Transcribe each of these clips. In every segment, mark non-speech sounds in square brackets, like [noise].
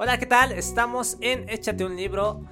Hola, ¿qué tal? Estamos en Échate un libro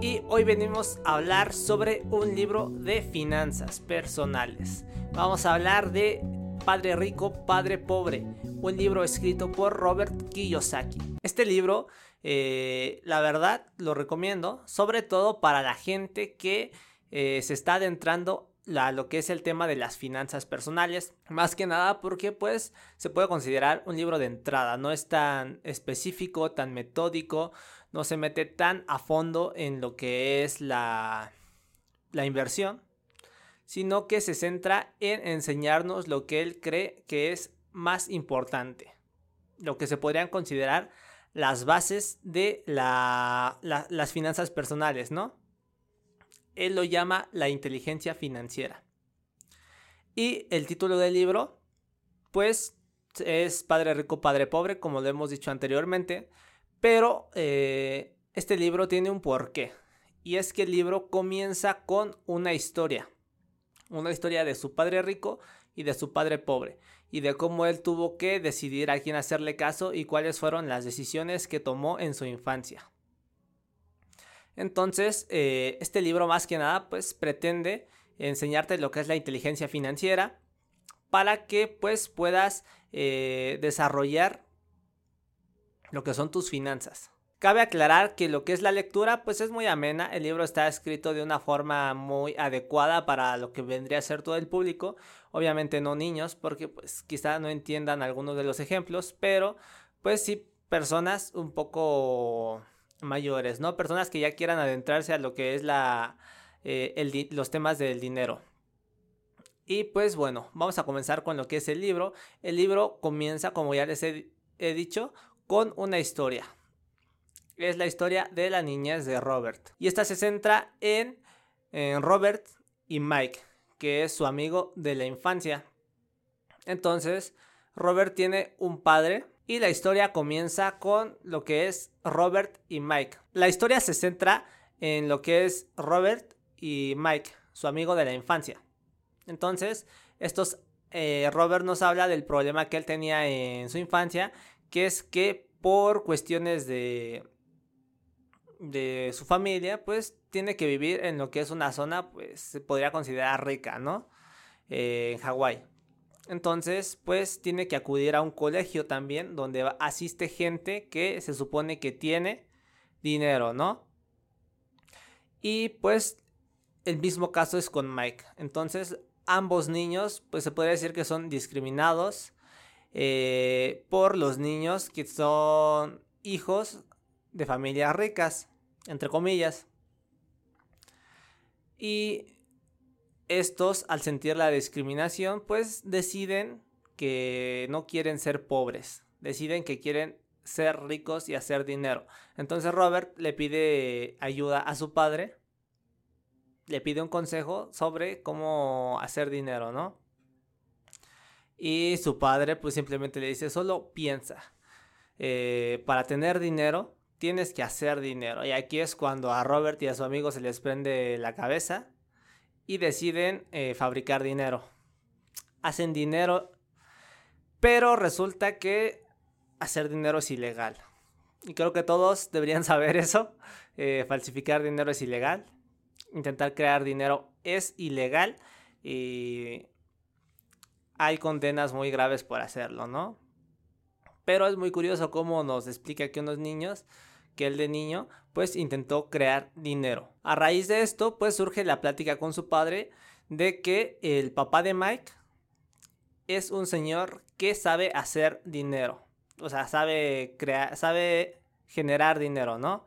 y hoy venimos a hablar sobre un libro de finanzas personales. Vamos a hablar de Padre Rico, Padre Pobre, un libro escrito por Robert Kiyosaki. Este libro, eh, la verdad, lo recomiendo, sobre todo para la gente que eh, se está adentrando lo que es el tema de las finanzas personales. Más que nada porque pues se puede considerar un libro de entrada. No es tan específico, tan metódico. No se mete tan a fondo en lo que es la, la inversión. Sino que se centra en enseñarnos lo que él cree que es más importante. Lo que se podrían considerar las bases de las finanzas personales, ¿no? Él lo llama la inteligencia financiera. Y el título del libro, pues es Padre Rico, Padre Pobre, como lo hemos dicho anteriormente, pero eh, este libro tiene un porqué. Y es que el libro comienza con una historia. Una historia de su padre rico y de su padre pobre. Y de cómo él tuvo que decidir a quién hacerle caso y cuáles fueron las decisiones que tomó en su infancia. Entonces, eh, este libro más que nada, pues pretende enseñarte lo que es la inteligencia financiera para que pues puedas eh, desarrollar lo que son tus finanzas. Cabe aclarar que lo que es la lectura pues es muy amena, el libro está escrito de una forma muy adecuada para lo que vendría a ser todo el público, obviamente no niños porque pues quizá no entiendan algunos de los ejemplos, pero pues sí personas un poco mayores, ¿no? Personas que ya quieran adentrarse a lo que es la, eh, los temas del dinero. Y pues bueno, vamos a comenzar con lo que es el libro. El libro comienza, como ya les he, dicho, con una historia. Es la historia de la niñez de Robert. Y esta se centra en, en Robert y Mike, que es su amigo de la infancia. Entonces, Robert tiene un padre y la historia comienza con lo que es Robert y Mike. La historia se centra en lo que es Robert y Mike, su amigo de la infancia. Entonces, estos eh, Robert nos habla del problema que él tenía en su infancia, que es que por cuestiones de de su familia, pues tiene que vivir en lo que es una zona, pues se podría considerar rica, ¿no? Eh, en Hawái. Entonces, pues tiene que acudir a un colegio también donde asiste gente que se supone que tiene dinero, ¿no? Y pues el mismo caso es con Mike. Entonces, ambos niños, pues se podría decir que son discriminados eh, por los niños que son hijos de familias ricas, entre comillas. Y estos, al sentir la discriminación, pues deciden que no quieren ser pobres, deciden que quieren ser ricos y hacer dinero. Entonces Robert le pide ayuda a su padre, le pide un consejo sobre cómo hacer dinero, ¿no? Y su padre pues simplemente le dice, solo piensa, eh, para tener dinero tienes que hacer dinero. Y aquí es cuando a Robert y a su amigo se les prende la cabeza y deciden eh, fabricar dinero. Hacen dinero, pero resulta que hacer dinero es ilegal. Y creo que todos [laughs] deberían saber eso. Eh, falsificar dinero es ilegal. Intentar crear dinero es ilegal. Y hay condenas muy graves por hacerlo, ¿no? Pero es muy curioso cómo nos explica que unos niños que el de niño pues intentó crear dinero. A raíz de esto pues surge la plática con su padre de que el papá de Mike es un señor que sabe hacer dinero. O sea, sabe crear, sabe generar dinero, ¿no?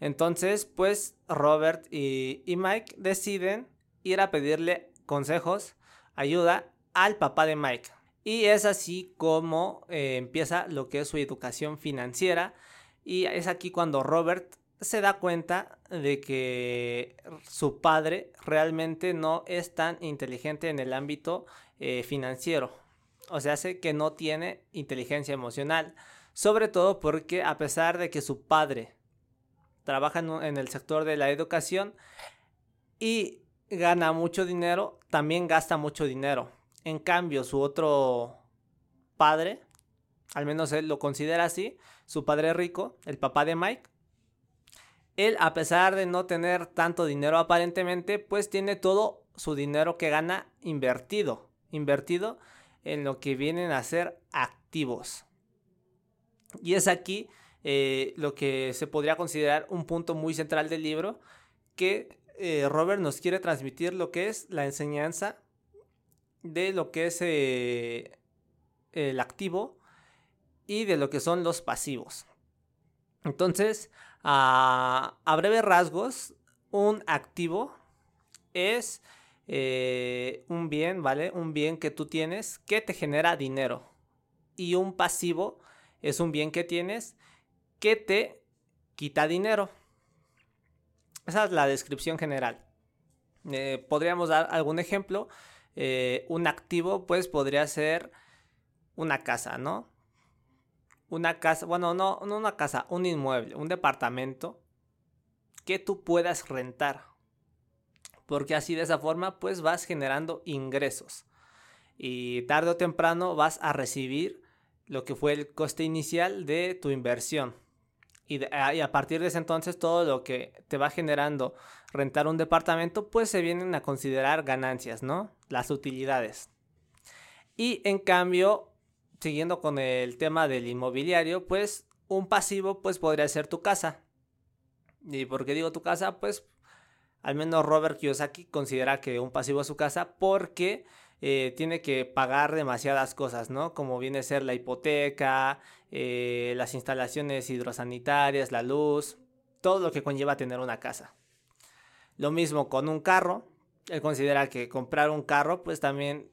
Entonces, pues Robert y, Mike deciden ir a pedirle consejos, ayuda al papá de Mike. Y es así como eh, empieza lo que es su educación financiera y es aquí cuando Robert se da cuenta de que su padre realmente no es tan inteligente en el ámbito eh, financiero. O sea, hace que no tiene inteligencia emocional. Sobre todo porque a pesar de que su padre trabaja en el sector de la educación y gana mucho dinero, también gasta mucho dinero. En cambio, su otro padre, al menos él lo considera así, su padre rico, el papá de Mike, él a pesar de no tener tanto dinero aparentemente, pues tiene todo su dinero que gana invertido, invertido en lo que vienen a ser activos. Y es aquí eh, lo que se podría considerar un punto muy central del libro, que eh, Robert nos quiere transmitir lo que es la enseñanza de lo que es eh, el activo y de lo que son los pasivos. Entonces, a, breves rasgos, un activo es un bien, ¿vale? Un bien que tú tienes que te genera dinero. Y un pasivo es un bien que tienes que te quita dinero. Esa es la descripción general. Eh, podríamos dar algún ejemplo. Eh, un activo, pues, podría ser una casa, ¿no? Una casa, bueno, no, no una casa, un inmueble, un departamento que tú puedas rentar. Porque así de esa forma, pues, vas generando ingresos. Y tarde o temprano vas a recibir lo que fue el coste inicial de tu inversión. Ah, y, a partir de ese entonces todo lo que te va generando rentar un departamento, pues se vienen a considerar ganancias, ¿no? Las utilidades. Y en cambio, siguiendo con el tema del inmobiliario, pues un pasivo pues podría ser tu casa. ¿Y por qué digo tu casa? Pues al menos Robert Kiyosaki considera que un pasivo es su casa porque eh, tiene que pagar demasiadas cosas, ¿no? Como viene a ser la hipoteca, eh, las instalaciones hidrosanitarias, la luz, todo lo que conlleva tener una casa. Lo mismo con un carro. Él considera que comprar un carro pues también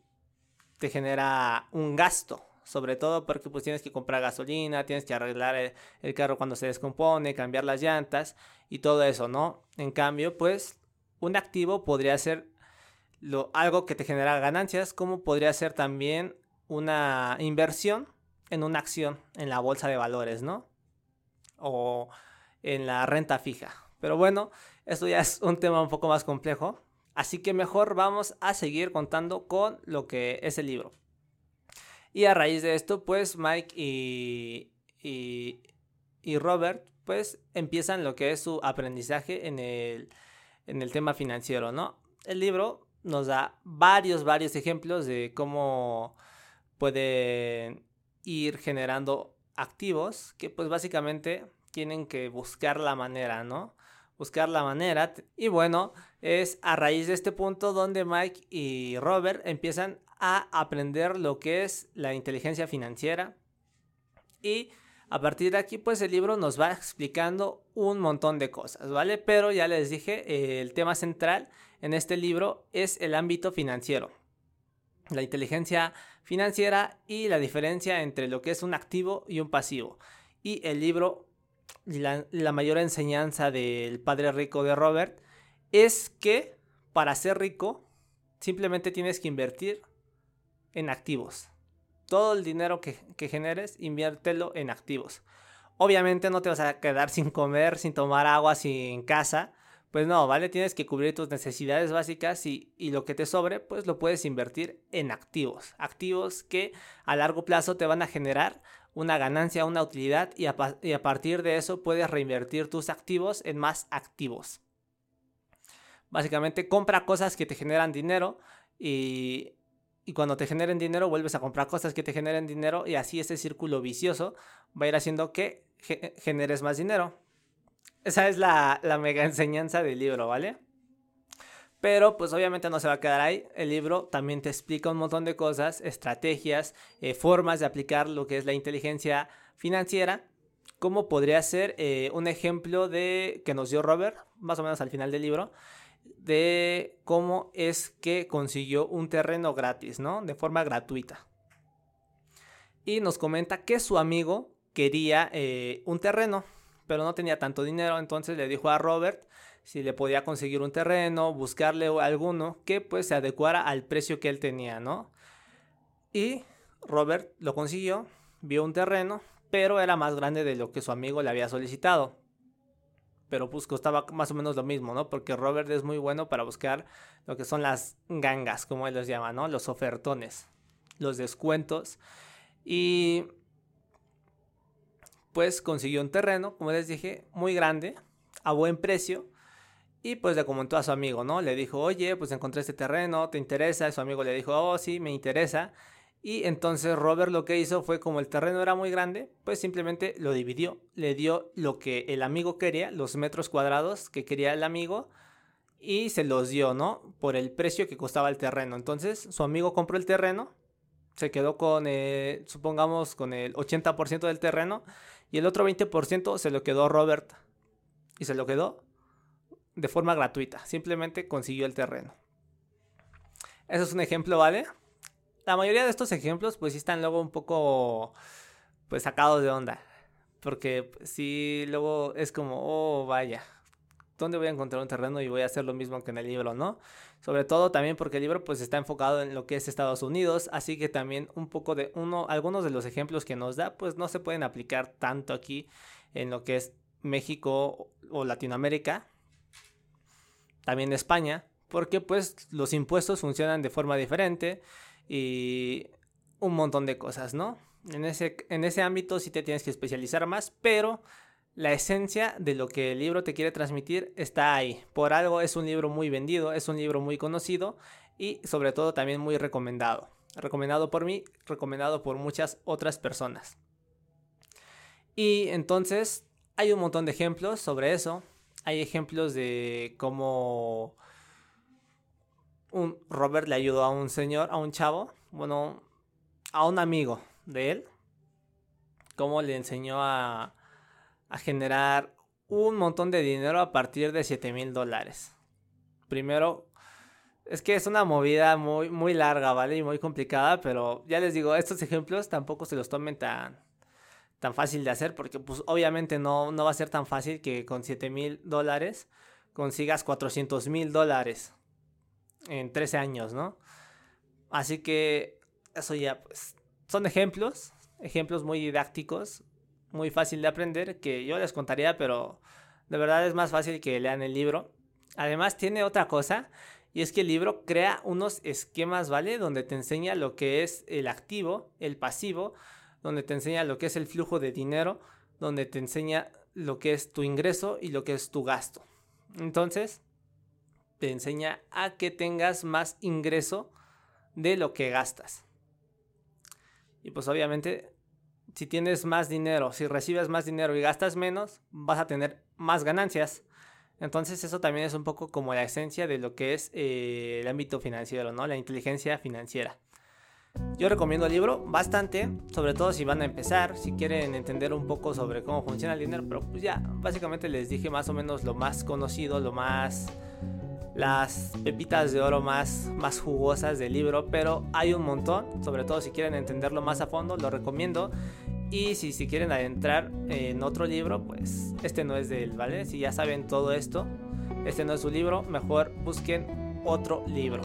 te genera un gasto, sobre todo porque pues tienes que comprar gasolina, tienes que arreglar el, carro cuando se descompone, cambiar las llantas y todo eso, ¿no? En cambio, pues un activo podría ser algo que te genera ganancias, como podría ser también una inversión en una acción en la bolsa de valores, ¿no? O en la renta fija. Pero bueno, esto ya es un tema un poco más complejo. Así que mejor vamos a seguir contando con lo que es el libro. Y a raíz de esto, pues Mike y, y, Robert, pues empiezan lo que es su aprendizaje en el, en el tema financiero, ¿no? El libro nos da varios, varios ejemplos de cómo pueden ir generando activos que pues básicamente tienen que buscar la manera, ¿no? Buscar la manera. Y bueno, es a raíz de este punto donde Mike y Robert empiezan a aprender lo que es la inteligencia financiera. Y a partir de aquí, pues el libro nos va explicando un montón de cosas, ¿vale? Pero ya les dije, el tema central en este libro es el ámbito financiero. La inteligencia financiera y la diferencia entre lo que es un activo y un pasivo. Y el libro, la mayor enseñanza del padre rico de Robert, es que para ser rico simplemente tienes que invertir en activos. Todo el dinero que, generes, inviértelo en activos. Obviamente no te vas a quedar sin comer, sin tomar agua, sin casa pues no, ¿vale? Tienes que cubrir tus necesidades básicas y, lo que te sobre, pues lo puedes invertir en activos. Activos que a largo plazo te van a generar una ganancia, una utilidad y a, partir de eso puedes reinvertir tus activos en más activos. Básicamente compra cosas que te generan dinero y, y cuando te generen dinero vuelves a comprar cosas que te generen dinero y así ese círculo vicioso va a ir haciendo que generes más dinero. Esa es la, mega enseñanza del libro, ¿vale? Pero pues obviamente no se va a quedar ahí. El libro también te explica un montón de cosas, estrategias, eh, formas de aplicar lo que es la inteligencia financiera. Como podría ser eh, un ejemplo de que nos dio Robert, más o menos al final del libro, de cómo es que consiguió un terreno gratis, ¿no? De forma gratuita. Y nos comenta que su amigo quería eh, un terreno pero no tenía tanto dinero, entonces le dijo a Robert si le podía conseguir un terreno, buscarle alguno que pues se adecuara al precio que él tenía, ¿no? Y Robert lo consiguió, vio un terreno, pero era más grande de lo que su amigo le había solicitado. Pero pues costaba más o menos lo mismo, ¿no? Porque Robert es muy bueno para buscar lo que son las gangas, como él los llama, ¿no? Los ofertones, los descuentos. Y pues consiguió un terreno, como les dije, muy grande, a buen precio. Y pues le comentó a su amigo, ¿no? Le dijo, oye, pues encontré este terreno, ¿te interesa? Y su amigo le dijo, oh, sí, me interesa. Y entonces Robert lo que hizo fue, como el terreno era muy grande, pues simplemente lo dividió. Le dio lo que el amigo quería, los metros cuadrados que quería el amigo, y se los dio, ¿no? Por el precio que costaba el terreno. Entonces su amigo compró el terreno, se quedó con, eh, supongamos, con el 80% del terreno, y el otro 20% se lo quedó Robert. Y se lo quedó de forma gratuita. Simplemente consiguió el terreno. Eso es un ejemplo, ¿vale? La mayoría de estos ejemplos pues sí están luego un poco pues sacados de onda. Porque sí, luego es como, oh, vaya, ¿dónde voy a encontrar un terreno y voy a hacer lo mismo que en el libro, no? Sobre todo también porque el libro pues está enfocado en lo que es Estados Unidos, así que también un poco de uno, algunos de los ejemplos que nos da pues no se pueden aplicar tanto aquí en lo que es México o Latinoamérica, también España, porque pues los impuestos funcionan de forma diferente y un montón de cosas, ¿no? En ese, en ese ámbito sí te tienes que especializar más, pero la esencia de lo que el libro te quiere transmitir está ahí. Por algo es un libro muy vendido, es un libro muy conocido y sobre todo también muy recomendado. Recomendado por mí, recomendado por muchas otras personas. Y entonces hay un montón de ejemplos sobre eso. Hay ejemplos de cómo Robert le ayudó a un señor, a un chavo, bueno, a un amigo de él, cómo le enseñó a, a generar un montón de dinero a partir de 7 mil dólares. Primero, es que es una movida muy, muy larga, ¿vale? Y muy complicada, pero ya les digo, estos ejemplos tampoco se los tomen tan, tan fácil de hacer porque pues obviamente no, no va a ser tan fácil que con 7 mil dólares consigas 400 mil dólares en 13 años, ¿no? Así que eso ya pues son ejemplos, ejemplos muy didácticos, muy fácil de aprender que yo les contaría, pero de verdad es más fácil que lean el libro. Además tiene otra cosa y es que el libro crea unos esquemas, ¿vale? Donde te enseña lo que es el activo, el pasivo, donde te enseña lo que es el flujo de dinero, donde te enseña lo que es tu ingreso y lo que es tu gasto. Entonces, te enseña a que tengas más ingreso de lo que gastas. Y pues obviamente, si tienes más dinero, si recibes más dinero y gastas menos, vas a tener más ganancias. Entonces eso también es un poco como la esencia de lo que es eh, el ámbito financiero, ¿no? La inteligencia financiera. Yo recomiendo el libro bastante, sobre todo si van a empezar, si quieren entender un poco sobre cómo funciona el dinero, pero pues ya, básicamente les dije más o menos lo más conocido, lo más las pepitas de oro más, más jugosas del libro, pero hay un montón, sobre todo si quieren entenderlo más a fondo, lo recomiendo. Y si, si quieren adentrar en otro libro, pues este no es de él, ¿vale? Si ya saben todo esto, este no es su libro, mejor busquen otro libro.